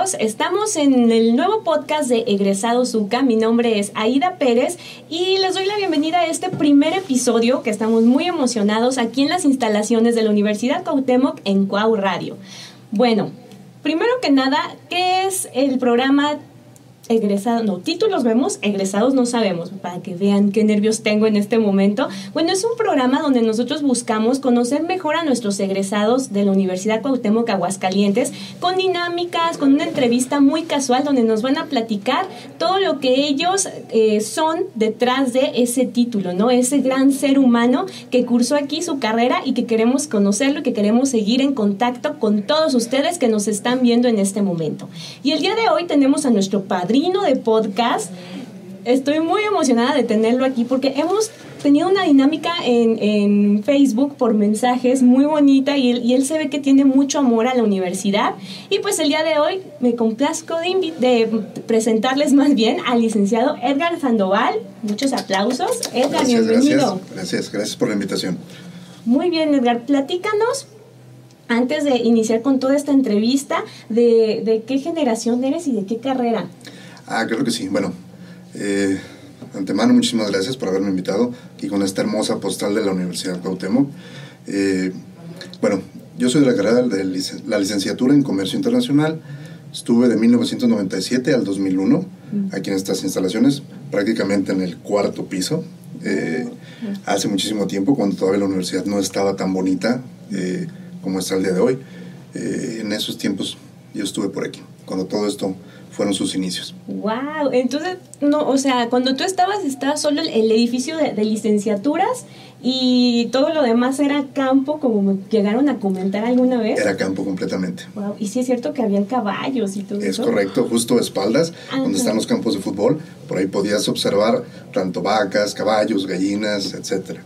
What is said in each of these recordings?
Estamos en el nuevo podcast de Egresados UCA. Mi nombre es Aida Pérez y les doy la bienvenida a este primer episodio que estamos muy emocionados aquí en las instalaciones de la Universidad Cuauhtémoc en Cuau Radio. Bueno, primero que nada, ¿qué es el programa egresados, no, títulos vemos, egresados no sabemos, para que vean qué nervios tengo en este momento. Bueno, es un programa donde nosotros buscamos conocer mejor a nuestros egresados de la Universidad Cuauhtémoc Aguascalientes con dinámicas, con una entrevista muy casual donde nos van a platicar todo lo que ellos eh, son detrás de ese título, ¿no? Ese gran ser humano que cursó aquí su carrera y que queremos conocerlo y que queremos seguir en contacto con todos ustedes que nos están viendo en este momento. Y el día de hoy tenemos a nuestro padrino de podcast. Estoy muy emocionada de tenerlo aquí porque hemos tenido una dinámica en, Facebook por mensajes muy bonita y él, y él, se ve que tiene mucho amor a la universidad. Y pues el día de hoy me complazco de, de presentarles más bien al licenciado Edgar Sandoval. Muchos aplausos. Edgar, bienvenido. Gracias, gracias, gracias por la invitación. Muy bien, Edgar, platícanos antes de iniciar con toda esta entrevista, de, de, qué generación eres y de qué carrera. Ah, creo que sí. Bueno, eh, antemano, muchísimas gracias por haberme invitado aquí con esta hermosa postal de la Universidad Cuauhtémoc. Eh, bueno, yo soy de la carrera de la licenciatura en Comercio Internacional. Estuve de 1997 al 2001 mm. aquí en estas instalaciones, prácticamente en el cuarto piso. Eh, hace muchísimo tiempo, cuando todavía la universidad no estaba tan bonita eh, como está el día de hoy. en esos tiempos yo estuve por aquí, cuando todo esto fueron sus inicios. Wow, entonces no, o sea, cuando tú estabas estaba solo el, edificio de, licenciaturas y todo lo demás era campo, como llegaron a comentar alguna vez. Era campo completamente. Wow, y sí es cierto que habían caballos y todo es eso. Es correcto, justo espaldas, donde están los campos de fútbol, por ahí podías observar tanto vacas, caballos, gallinas, etcétera.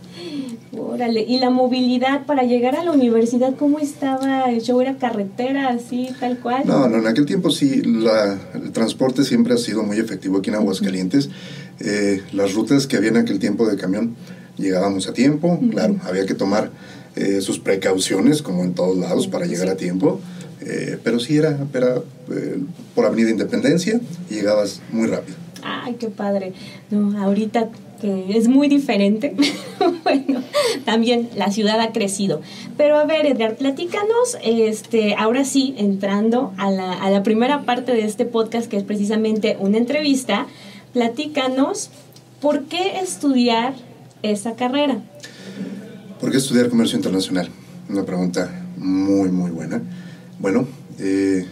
Órale, ¿y la movilidad para llegar a la universidad cómo estaba? ¿El show era carretera, así, tal cual? No, no, en aquel tiempo sí, la, el transporte siempre ha sido muy efectivo aquí en Aguascalientes. Eh, las rutas que había en aquel tiempo de camión llegábamos a tiempo, claro, había que tomar eh, sus precauciones, como en todos lados, para llegar a tiempo. Eh, pero sí era, era por Avenida Independencia y llegabas muy rápido. Ay, qué padre. No, ahorita que es muy diferente. bueno, también la ciudad ha crecido. Pero a ver, Edgar, platícanos, este, ahora sí, entrando a la, a la primera parte de este podcast, que es precisamente una entrevista, platícanos por qué estudiar esa carrera. ¿Por qué estudiar comercio internacional? Una pregunta muy, muy buena. Bueno, eh,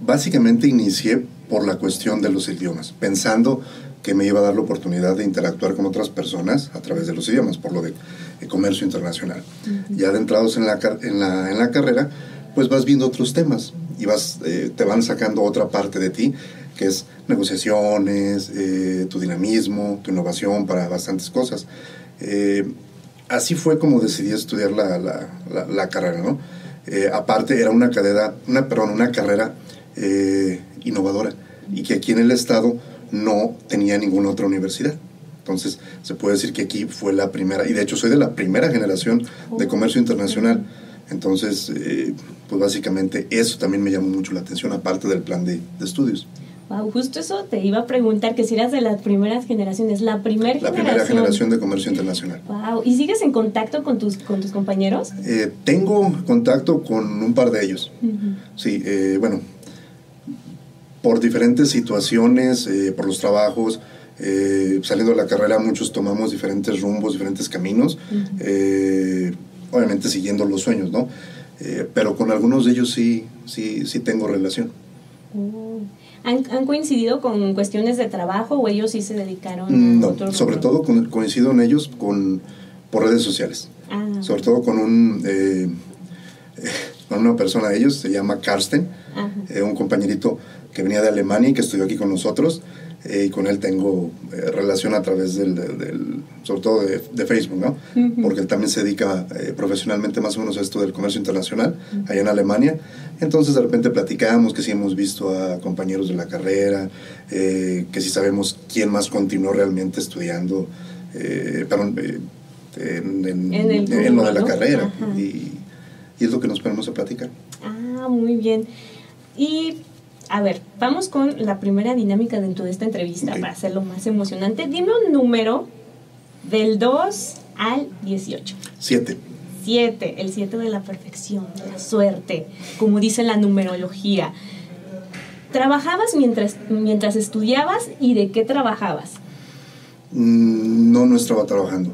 básicamente inicié por la cuestión de los idiomas, pensando que me iba a dar la oportunidad de interactuar con otras personas a través de los idiomas, por lo de, comercio internacional. Ya adentrados en la, en, la, en la carrera, pues vas viendo otros temas y vas, eh, te van sacando otra parte de ti, que es negociaciones, eh, tu dinamismo, tu innovación para bastantes cosas. Eh, así fue como decidí estudiar la, la, la, carrera, ¿no? aparte era una, cadena, una, perdón, una carrera innovadora y que aquí en el estado no tenía ninguna otra universidad. Entonces, se puede decir que aquí fue la primera, y de hecho soy de la primera generación de comercio internacional. Entonces, eh, pues básicamente eso también me llamó mucho la atención, aparte del plan de, estudios. Wow, justo eso te iba a preguntar, que si eras de las primeras generaciones, la primera La primera generación de comercio internacional. Wow, ¿y sigues en contacto con tus, con tus compañeros? Eh, tengo contacto con un par de ellos. Sí, eh, bueno, por diferentes situaciones, eh, por los trabajos, eh, saliendo de la carrera muchos tomamos diferentes rumbos, diferentes caminos, eh, obviamente siguiendo los sueños, ¿no? pero con algunos de ellos sí, sí, sí tengo relación. Oh. ¿Han, coincidido con cuestiones de trabajo o ellos sí se dedicaron a No, sobre todo con, coincido en ellos con, por redes sociales. Ah. Sobre todo con un... con una persona de ellos, se llama Karsten, un compañerito que venía de Alemania y que estudió aquí con nosotros. Eh, y con él tengo eh, relación a través del, del sobre todo de, de, Facebook, ¿no? Porque él también se dedica eh, profesionalmente más o menos a esto del comercio internacional, allá en Alemania. Entonces de repente platicamos que sí hemos visto a compañeros de la carrera, que sí sabemos quién más continuó realmente estudiando, perdón, en, en, lo de la carrera. Y, y, es lo que nos ponemos a platicar. Ah, muy bien. Y a ver, vamos con la primera dinámica dentro de esta entrevista para hacerlo más emocionante. Dime un número del 2 al 18. Siete. 7, el 7 de la perfección, de la suerte, como dice la numerología. ¿Trabajabas mientras, mientras estudiabas y de qué trabajabas? Mm, No, no estaba trabajando.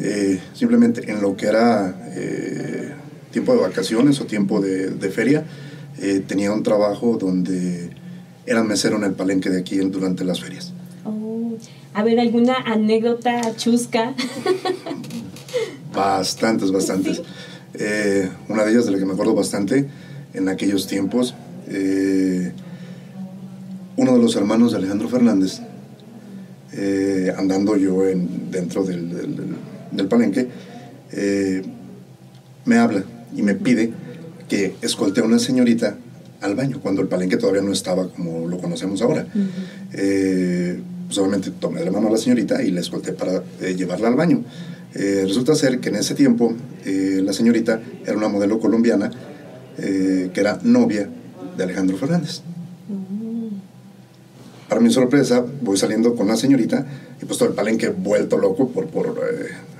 Eh, simplemente en lo que era eh, tiempo de vacaciones o tiempo de, de feria, eh, tenía un trabajo donde era mesero en el palenque de aquí durante las ferias. Oh, a ver, ¿alguna anécdota chusca? Bastantes, bastantes. Sí. Eh, una de ellas de la que me acuerdo bastante en aquellos tiempos, eh, uno de los hermanos de Alejandro Fernández, eh, andando yo en, dentro del, del- palenque, me habla y me pide que escolte a una señorita al baño, cuando el palenque todavía no estaba como lo conocemos ahora. Eh, pues obviamente tomé de la mano a la señorita y la escolté para eh, llevarla al baño. Eh, resulta ser que en ese tiempo eh, la señorita era una modelo colombiana eh, que era novia de Alejandro Fernández. Para mi sorpresa, voy saliendo con la señorita y pues todo el palenque vuelto loco por, por,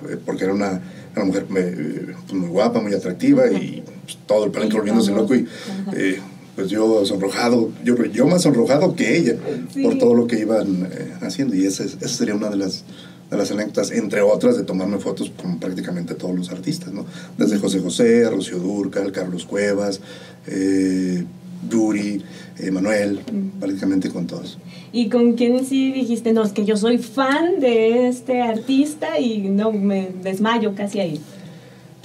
eh, porque era una, una mujer eh, pues, muy guapa, muy atractiva y pues, todo el palenque volviéndose loco y eh, pues yo sonrojado, yo, yo más sonrojado que ella Sí. por todo lo que iban eh, haciendo y esa, es- esa sería una de las, de las anécdotas, entre otras, de tomarme fotos con prácticamente todos los artistas, ¿no? Desde José José, Rocío Durcal, Carlos Cuevas, eh, Yuri, eh, Manuel, prácticamente con todos. ¿Y con quién sí dijiste, no, es que yo soy fan de este artista y no, me desmayo casi ahí?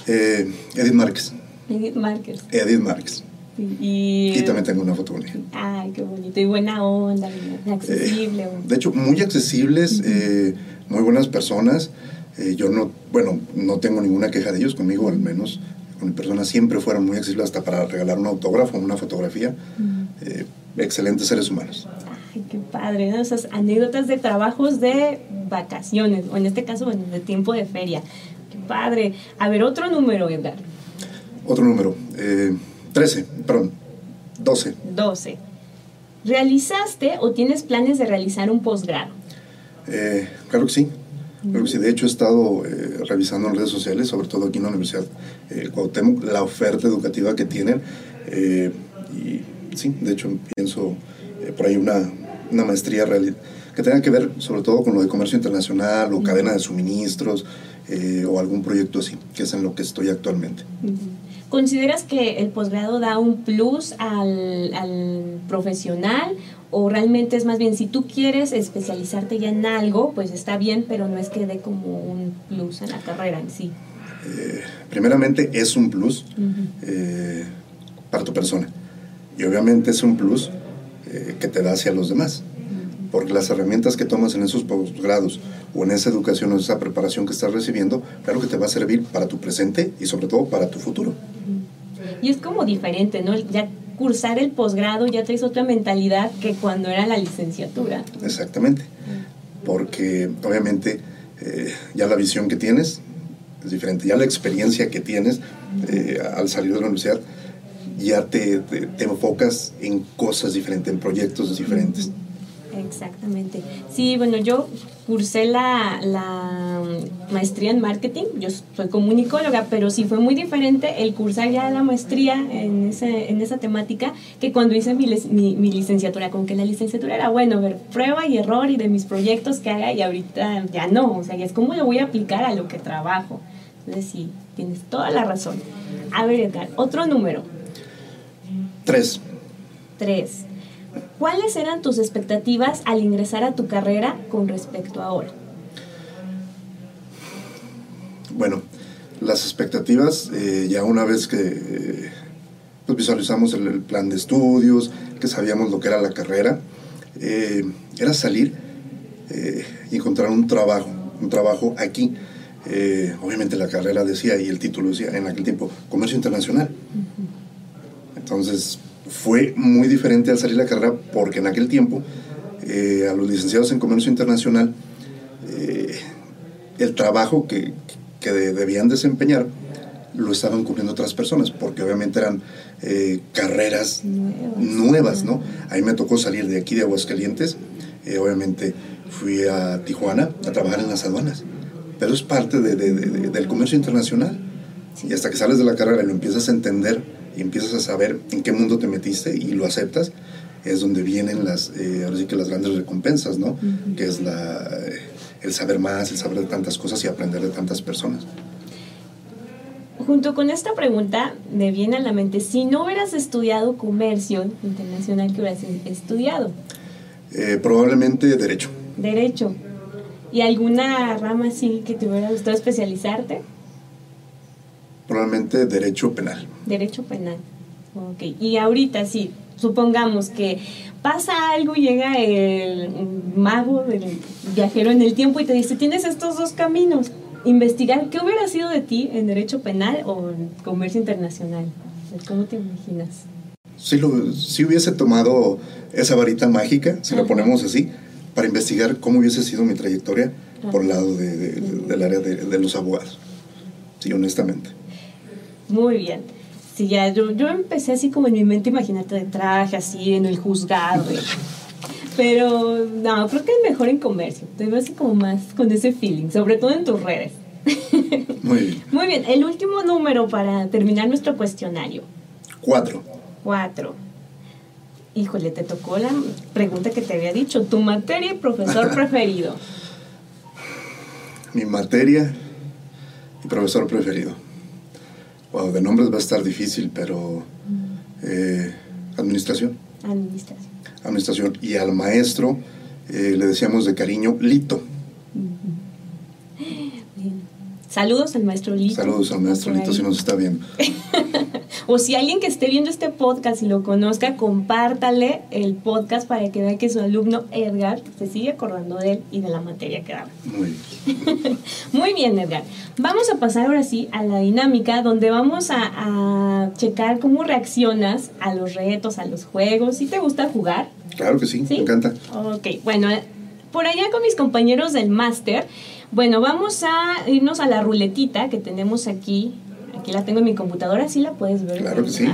Eh, Edith Márquez, Edith Márquez. Edith Márquez. Y, Y también tengo una foto con ella. Ay, qué bonito. Y buena onda, y accesible. Eh, de hecho, muy accesibles, eh, muy buenas personas. Eh, yo no, bueno, no tengo ninguna queja de ellos, conmigo al menos, con mi persona siempre fueron muy accesibles hasta para regalar un autógrafo, una fotografía. Eh, excelentes seres humanos. Ay, qué padre, ¿no? Esas anécdotas de trabajos de vacaciones, o en este caso, bueno, de tiempo de feria. Qué padre. A ver, otro número, Edgar. Otro número, eh, 13, perdón, 12. 12. ¿Realizaste o tienes planes de realizar un posgrado? Eh, claro que sí. Claro que sí. De hecho, he estado eh, revisando en redes sociales, sobre todo aquí en la Universidad eh, Cuauhtémoc, la oferta educativa que tienen. eh, y sí, de hecho, pienso por ahí una, una maestría que tenga que ver sobre todo con lo de comercio internacional o cadena de suministros eh, o algún proyecto así, que es en lo que estoy actualmente. ¿Consideras que el posgrado da un plus al, al profesional o realmente es más bien si tú quieres especializarte ya en algo, pues está bien, pero no es que dé como un plus a la carrera en sí? Eh, primeramente, es un plus eh, para tu persona. Y obviamente es un plus eh, que te da hacia los demás. Porque las herramientas que tomas en esos posgrados o en esa educación o esa preparación que estás recibiendo, claro que te va a servir para tu presente y sobre todo para tu futuro. Y es como diferente, ¿no? Ya cursar el posgrado ya traes otra mentalidad que cuando era la licenciatura. Exactamente. Porque obviamente eh, ya la visión que tienes es diferente, ya la experiencia que tienes eh, al salir de la universidad, ya te, te, te enfocas en cosas diferentes, en proyectos diferentes. Exactamente. Sí, bueno, yo cursé la, la maestría en marketing, yo soy comunicóloga, pero sí fue muy diferente el cursar ya la maestría en, ese, en esa temática que cuando hice mi, mi, mi licenciatura, como que la licenciatura era, bueno, ver prueba y error y de mis proyectos que haga y ahorita ya no, o sea, ya es como lo voy a aplicar a lo que trabajo. Entonces sí, tienes toda la razón. A ver, Edgar, otro número, Tres, tres. ¿Cuáles eran tus expectativas al ingresar a tu carrera con respecto a ahora? bueno, las expectativas, eh, ya una vez que eh, pues visualizamos el, el plan de estudios, que sabíamos lo que era la carrera, eh, era salir eh, y encontrar un trabajo, un trabajo aquí. Eh, obviamente la carrera decía, y el título decía en aquel tiempo, comercio internacional. Entonces fue muy diferente al salir la carrera porque en aquel tiempo eh, a los licenciados en comercio internacional eh, el trabajo que, que de- debían desempeñar lo estaban cubriendo otras personas, porque obviamente eran eh, carreras nuevas, ¿no? A mí me tocó salir de aquí, de Aguascalientes, eh, obviamente fui a Tijuana a trabajar en las aduanas, pero es parte de, del comercio internacional. Y hasta que sales de la carrera y lo empiezas a entender y empiezas a saber en qué mundo te metiste y lo aceptas, es donde vienen las, eh, ahora sí que las grandes recompensas, ¿no? Que es la, el saber más, el saber de tantas cosas y aprender de tantas personas. Junto con esta pregunta me viene a la mente, si no hubieras estudiado comercio internacional, ¿qué hubieras estudiado? Eh, probablemente derecho. Derecho. ¿Y alguna rama así que te hubiera gustado especializarte? Probablemente derecho penal. Derecho penal. Ok. Y ahorita sí, supongamos que pasa algo y llega el mago, el viajero en el tiempo y te dice, tienes estos dos caminos investigar qué hubiera sido de ti en derecho penal o en comercio internacional. ¿Cómo te imaginas? Si, lo, si hubiese tomado esa varita mágica, si lo ponemos así, para investigar cómo hubiese sido mi trayectoria por el lado de, del área de, los abogados. Sí, honestamente. Muy bien. Sí, ya, yo, yo empecé así como en mi mente, imagínate de traje, así en el juzgado. Pero no, creo que es mejor en comercio. Te veo así como más con ese feeling, sobre todo en tus redes. Muy bien. Muy bien. El último número para terminar nuestro cuestionario. Cuatro. Cuatro. Híjole, te tocó la pregunta que te había dicho. Tu materia y profesor preferido. Mi materia y profesor preferido. De nombres va a estar difícil, pero eh, administración. Administración administración, y al maestro eh, le decíamos de cariño Lito. Saludos al maestro Lito. Saludos al maestro Lito si nos está viendo. o si alguien que esté viendo este podcast y lo conozca, compártale el podcast para que vea que su alumno Edgar se sigue acordando de él y de la materia que da. Muy bien. Muy bien, Edgar. Vamos a pasar ahora sí a la dinámica donde vamos a, a checar cómo reaccionas a los retos, a los juegos. ¿Sí te gusta jugar? Claro que sí, me encanta. Ok, bueno, por allá con mis compañeros del máster, bueno, vamos a irnos a la ruletita que tenemos aquí. Aquí la tengo en mi computadora, ¿sí la puedes ver? Claro que sí.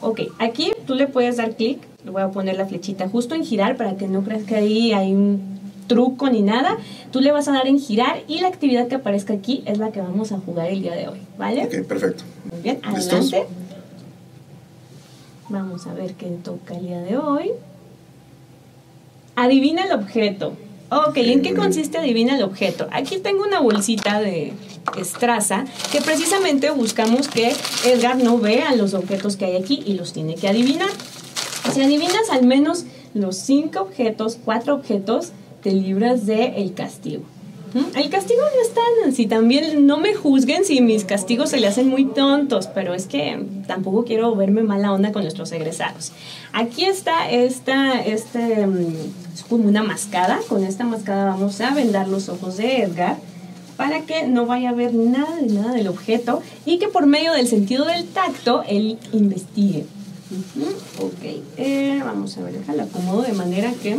Ok, aquí tú le puedes dar clic, le voy a poner la flechita justo en girar para que no creas que ahí hay un truco ni nada. Tú le vas a dar en girar y la actividad que aparezca aquí es la que vamos a jugar el día de hoy, ¿vale? Ok, perfecto. Muy bien, adelante. Vamos a ver qué toca el día de hoy. Adivina el objeto. Ok, ¿en qué consiste adivina el objeto? Aquí tengo una bolsita de estraza que precisamente buscamos que Edgar no vea los objetos que hay aquí y los tiene que adivinar. Si adivinas al menos los cinco objetos, cuatro objetos, te libras del el castigo. El castigo no es tan así, también no me juzguen si mis castigos se le hacen muy tontos, pero es que tampoco quiero verme mala onda con nuestros egresados. Aquí está esta, este, mm, es como una mascada, con esta mascada vamos a vendar los ojos de Edgar para que no vaya a ver nada de nada del objeto y que por medio del sentido del tacto él investigue. Ok, eh, vamos a ver, déjala acomodo de manera que...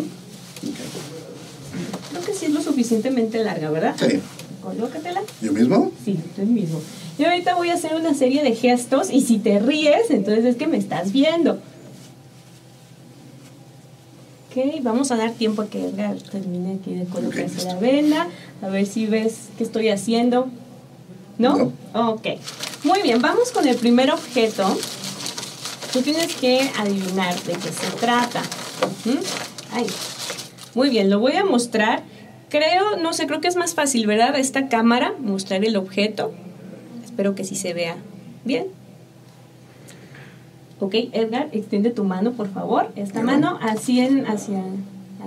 Creo que sí es lo suficientemente larga, ¿verdad? Sí. Colócatela. ¿Yo mismo? Sí, tú mismo. Yo ahorita voy a hacer una serie de gestos y si te ríes, entonces es que me estás viendo. Ok, vamos a dar tiempo a que Edgar termine aquí de colocarse la venda. A ver si ves qué estoy haciendo. ¿No? no. Ok. Muy bien, vamos con el primer objeto. Tú tienes que adivinar de qué se trata. Ahí. Muy bien, lo voy a mostrar. Creo, no sé, creo que es más fácil, ¿verdad? Esta cámara, mostrar el objeto. Espero que sí se vea bien. Ok, Edgar, extiende tu mano, por favor. Esta mano así en, hacia,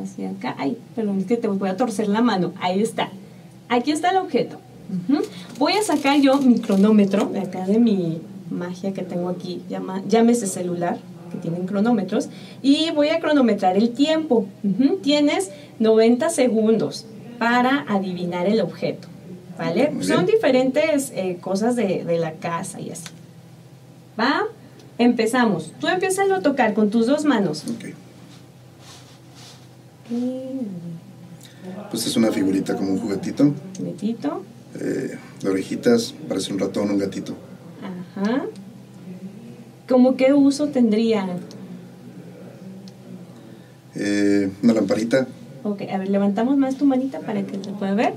hacia acá. Ay, perdón, es que te voy a torcer la mano. Ahí está. Aquí está el objeto. Voy a sacar yo mi cronómetro de acá de mi magia que tengo aquí, llama, llámese celular que tienen cronómetros, y voy a cronometrar el tiempo. Tienes 90 segundos para adivinar el objeto, ¿vale? Son diferentes eh, cosas de, la casa y así. ¿Va? Empezamos. Tú empiezas a tocar con tus dos manos. Pues es una figurita como un juguetito. Juguetito. Eh, de orejitas, parece un ratón, un gatito. Ajá. ¿Cómo qué uso tendría? Eh, una lamparita. Ok, a ver, levantamos más tu manita para que se pueda ver.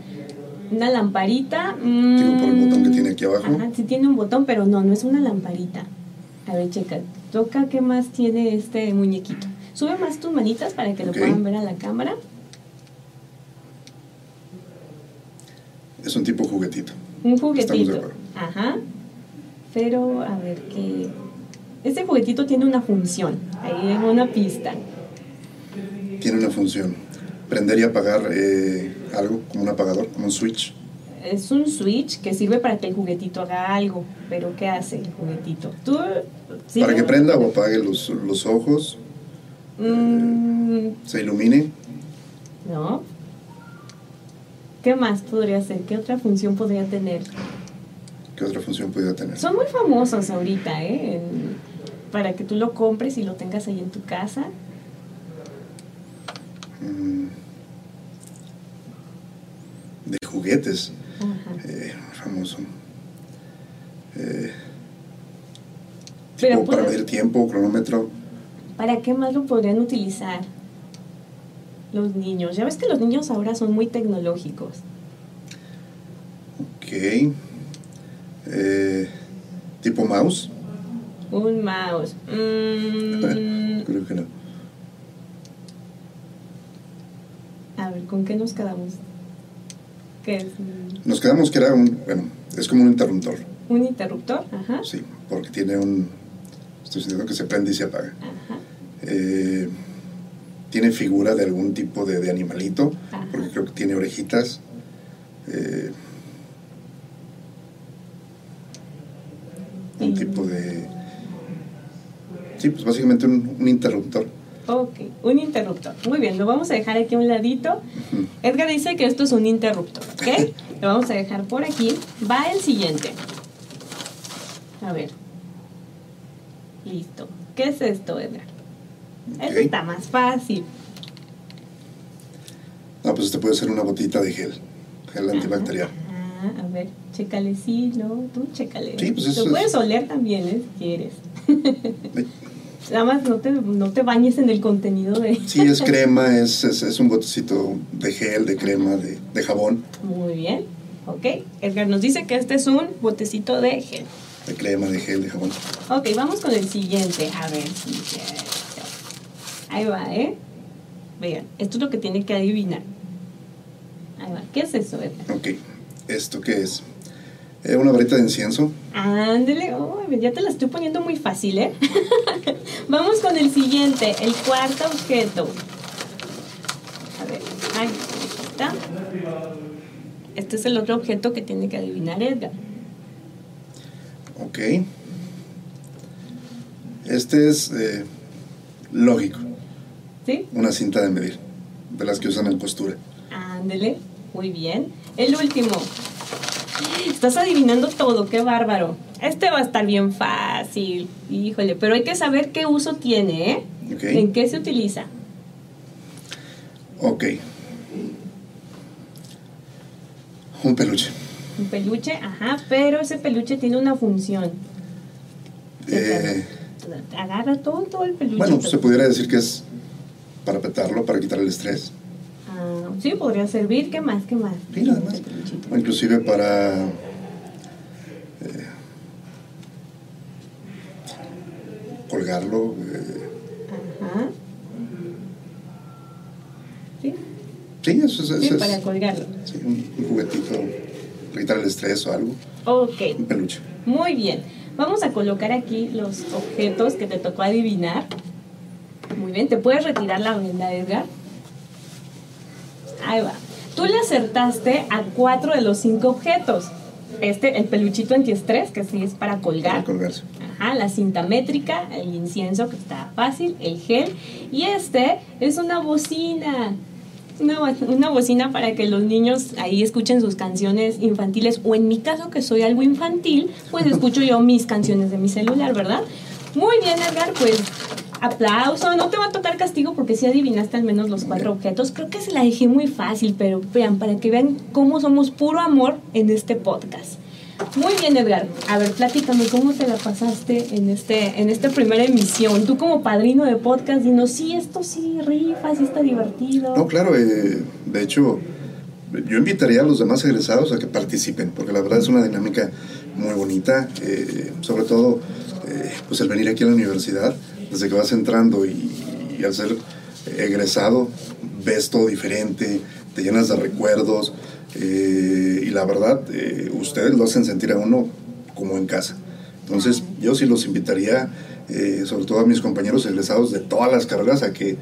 Una lamparita. Digo, por el botón que tiene aquí abajo. Ajá, sí tiene un botón, pero no, no es una lamparita. A ver, checa. Toca qué más tiene este muñequito. Sube más tus manitas para que lo puedan ver a la cámara. Es un tipo juguetito. Un Estamos de juguetito. acuerdo. Ajá. Pero, a ver, qué. Este juguetito tiene una función. Ahí hay una pista. Tiene una función. Prender y apagar eh, algo, como un apagador, como un switch. Es un switch que sirve para que el juguetito haga algo. Pero, ¿qué hace el juguetito? Tú. sí, Para que prenda o apague los, los ojos, Mm, se ilumine. no. ¿Qué más podría hacer? ¿Qué otra función podría tener? ¿Qué otra función pudiera tener? Son muy famosos ahorita, ¿eh? En- para que tú lo compres y lo tengas ahí en tu casa. Mm. de juguetes. Ajá. Eh, famoso. Eh, Pero tipo para medir tiempo, cronómetro. ¿Para qué más lo podrían utilizar los niños? Ya ves que los niños ahora son muy tecnológicos. Ok. Eh, tipo mouse. Un mouse. Mm, Creo que no. a ver, ¿con qué nos quedamos? ¿Qué es? Nos quedamos que era un, bueno, es como un interruptor, ¿Un interruptor? Ajá. sí, porque tiene un, estoy diciendo que se prende y se apaga. Ajá. Eh, tiene figura de algún tipo de, de animalito, Ajá. porque creo que tiene orejitas. Eh, un tipo de... Sí, pues básicamente un, un interruptor. Ok, un interruptor. Muy bien, lo vamos a dejar aquí a un ladito. Edgar dice que esto es un interruptor, ¿ok? lo vamos a dejar por aquí. Va el siguiente. A ver. Listo. ¿Qué es esto, Edgar? Esto Ok. está más fácil. Ah, pues este puede ser una botita de gel, gel antibacterial. Ah, a ver, chécale, sí, ¿no? Tú chécale. Sí, pues eso Lo puedes es- oler también, ¿eh? Si quieres. Nada más no te, no te bañes en el contenido de... Sí, es crema, es, es, es un botecito de gel, de crema, de, de jabón, Muy bien. Ok, Edgar nos dice que este es un botecito de gel. de crema, de gel, de jabón. Ok, vamos con el siguiente. A ver. Ahí va, ¿eh? Vean, esto es lo que tiene que adivinar. Ahí va. ¿Qué es eso, Edgar? Ok, ¿esto qué es? Eh, una varita de incienso. Ándele, oh, ya te la estoy poniendo muy fácil, ¿eh? Vamos con el siguiente, el cuarto objeto. A ver, ahí está. Este es el otro objeto que tiene que adivinar Edgar. Ok. Este es eh, lógico, ¿Sí? una cinta de medir, de las que usan en costura. Ándele, muy bien. El último. Estás adivinando todo, qué bárbaro. Este va a estar bien fácil. Híjole, pero hay que saber qué uso tiene, ¿eh? ¿En qué se utiliza? Ok. Un peluche. Un peluche, ajá, pero ese peluche tiene una función. Eh, Agarra todo, todo el peluche. bueno, se pudiera decir que es para petarlo, para quitar el estrés. Sí, podría servir. ¿Qué más? ¿Qué más? Sí, nada más. Inclusive para... eh, colgarlo. eh, Ajá. Sí, sí, eso es, sí, eso es- para colgarlo. sí, un, un juguetito para quitar el estrés o algo. Ok. Un peluche. Muy bien. Vamos a colocar aquí los objetos que te tocó adivinar. Muy bien. ¿Te puedes retirar la venda, Edgar? Ahí va. Tú le acertaste a cuatro de los cinco objetos. Este, el peluchito antiestrés, que sí es para colgar. Para colgarse. Ajá, la cinta métrica, el incienso, que está fácil, el gel. Y este es una bocina. Una, una bocina para que los niños ahí escuchen sus canciones infantiles. O en mi caso, que soy algo infantil, pues escucho yo mis canciones de mi celular, ¿verdad? Muy bien, Edgar, pues aplauso. No te va a tocar castigo porque sí adivinaste al menos los cuatro objetos. Creo que se la dejé muy fácil, pero vean, para que vean cómo somos puro amor en este podcast. Muy bien, Edgar. A ver, platícame, ¿cómo te la pasaste en este en esta primera emisión? Tú como padrino de podcast, dinos, sí, esto sí rifa, sí está divertido. No, claro, eh, de hecho, yo invitaría a los demás egresados a que participen, porque la verdad es una dinámica muy bonita, eh, sobre todo eh, pues el venir aquí a la universidad, desde que vas entrando y, al ser egresado, ves todo diferente, te llenas de recuerdos, y la verdad, ustedes lo hacen sentir a uno como en casa. Entonces, yo sí los invitaría, sobre todo a mis compañeros egresados de todas las carreras, a que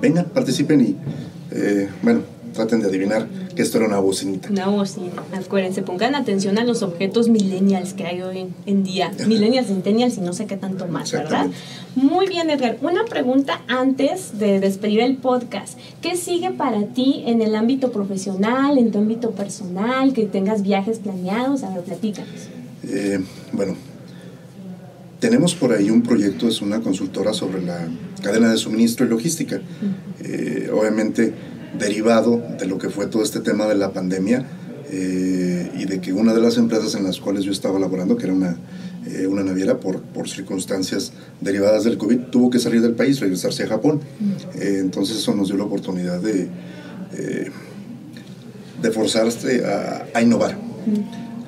vengan, participen y, bueno, traten de adivinar que esto era una bocinita. Una bocina. Acuérdense, pongan atención a los objetos millennials que hay hoy en día. millennials, centennials y no sé qué tanto más, ¿verdad? Muy bien, Edgar. Una pregunta antes de despedir el podcast. ¿Qué sigue para ti en el ámbito profesional, en tu ámbito personal, que tengas viajes planeados? A ver, platícanos. Eh, bueno, tenemos por ahí un proyecto, es una consultora sobre la cadena de suministro y logística. Eh, obviamente derivado de lo que fue todo este tema de la pandemia eh, y de que una de las empresas en las cuales yo estaba laborando, que era una, eh, una naviera, por, por, circunstancias derivadas del COVID, tuvo que salir del país, regresarse a Japón. Eh, entonces eso nos dio la oportunidad de, de forzarse a, a, innovar,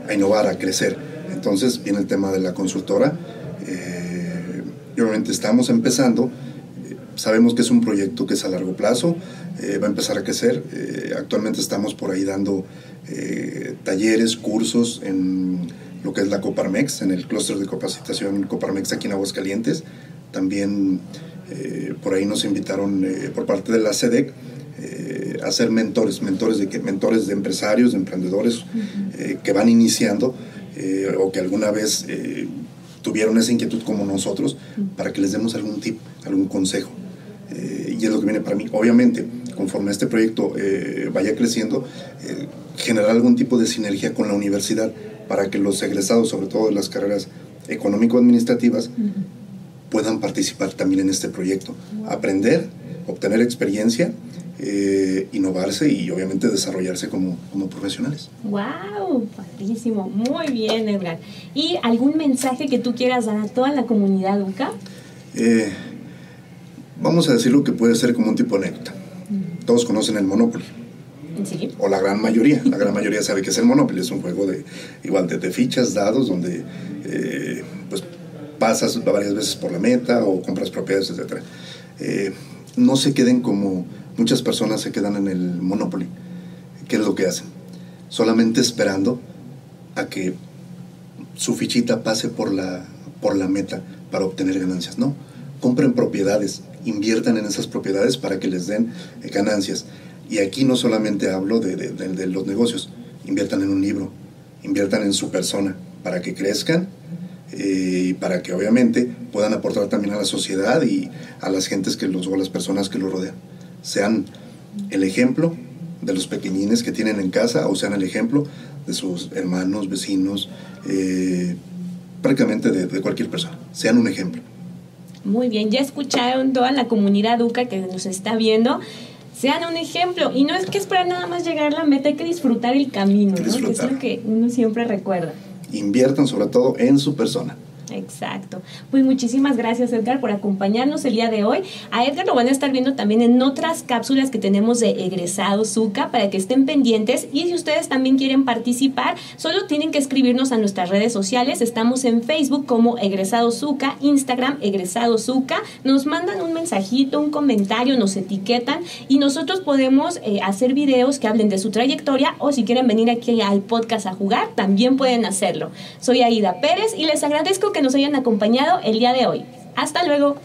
a innovar, a crecer. Entonces viene el tema de la consultora. y obviamente estamos empezando sabemos que es un proyecto que es a largo plazo, eh, va a empezar a crecer. Eh, actualmente estamos por ahí dando eh, talleres, cursos en lo que es la Coparmex, en el clúster de capacitación Coparmex aquí en Aguascalientes. También por ahí nos invitaron por parte de la SEDEC a ser mentores, mentores de, mentores de empresarios, de emprendedores que van iniciando o que alguna vez tuvieron esa inquietud como nosotros para que les demos algún tip, algún consejo. Y es lo que viene para mí. Obviamente, conforme este proyecto eh, vaya creciendo, eh, generar algún tipo de sinergia con la universidad para que los egresados, sobre todo de las carreras económico-administrativas, puedan participar también en este proyecto. Aprender, obtener experiencia, eh, innovarse y obviamente desarrollarse como, como profesionales. ¡Wow! Padrísimo. Muy bien, Edgar. ¿Y algún mensaje que tú quieras dar a toda la comunidad UCA? Vamos a decir lo que puede ser como un tipo de anécdota todos conocen el Monopoly. Sí. O la gran mayoría, la gran mayoría sabe que es el Monopoly, es un juego de igual de, fichas, dados, donde eh, pues pasas varias veces por la meta o compras propiedades, etc. Eh, no se queden como muchas personas se quedan en el Monopoly. ¿Qué es lo que hacen? Solamente esperando a que su fichita pase por la, por la meta para obtener ganancias. No, compren propiedades, inviertan en esas propiedades para que les den eh, ganancias. Y aquí no solamente hablo de, los negocios, inviertan en un libro, inviertan en su persona para que crezcan eh, y para que obviamente puedan aportar también a la sociedad y a las gentes que los o las personas que los rodean. Sean el ejemplo de los pequeñines que tienen en casa o sean el ejemplo de sus hermanos, vecinos, eh, prácticamente de cualquier persona. Sean un ejemplo. Muy bien, ya escucharon toda la comunidad Duca que nos está viendo. Sean un ejemplo. Y no es que esperar nada más llegar a la meta, hay que disfrutar el camino, ¿no? Que es lo que uno siempre recuerda. Inviertan sobre todo en su persona. Exacto. Pues muchísimas gracias Edgar por acompañarnos el día de hoy. A Edgar lo van a estar viendo también en otras cápsulas que tenemos de egresado Zuca para que estén pendientes y si ustedes también quieren participar, solo tienen que escribirnos a nuestras redes sociales. Estamos en Facebook como egresado Zuca, Instagram egresado Zuca. Nos mandan un mensajito, un comentario, nos etiquetan y nosotros podemos eh, hacer videos que hablen de su trayectoria o si quieren venir aquí al podcast a jugar, también pueden hacerlo. Soy Aida Pérez y les agradezco que nos hayan acompañado el día de hoy. Hasta luego.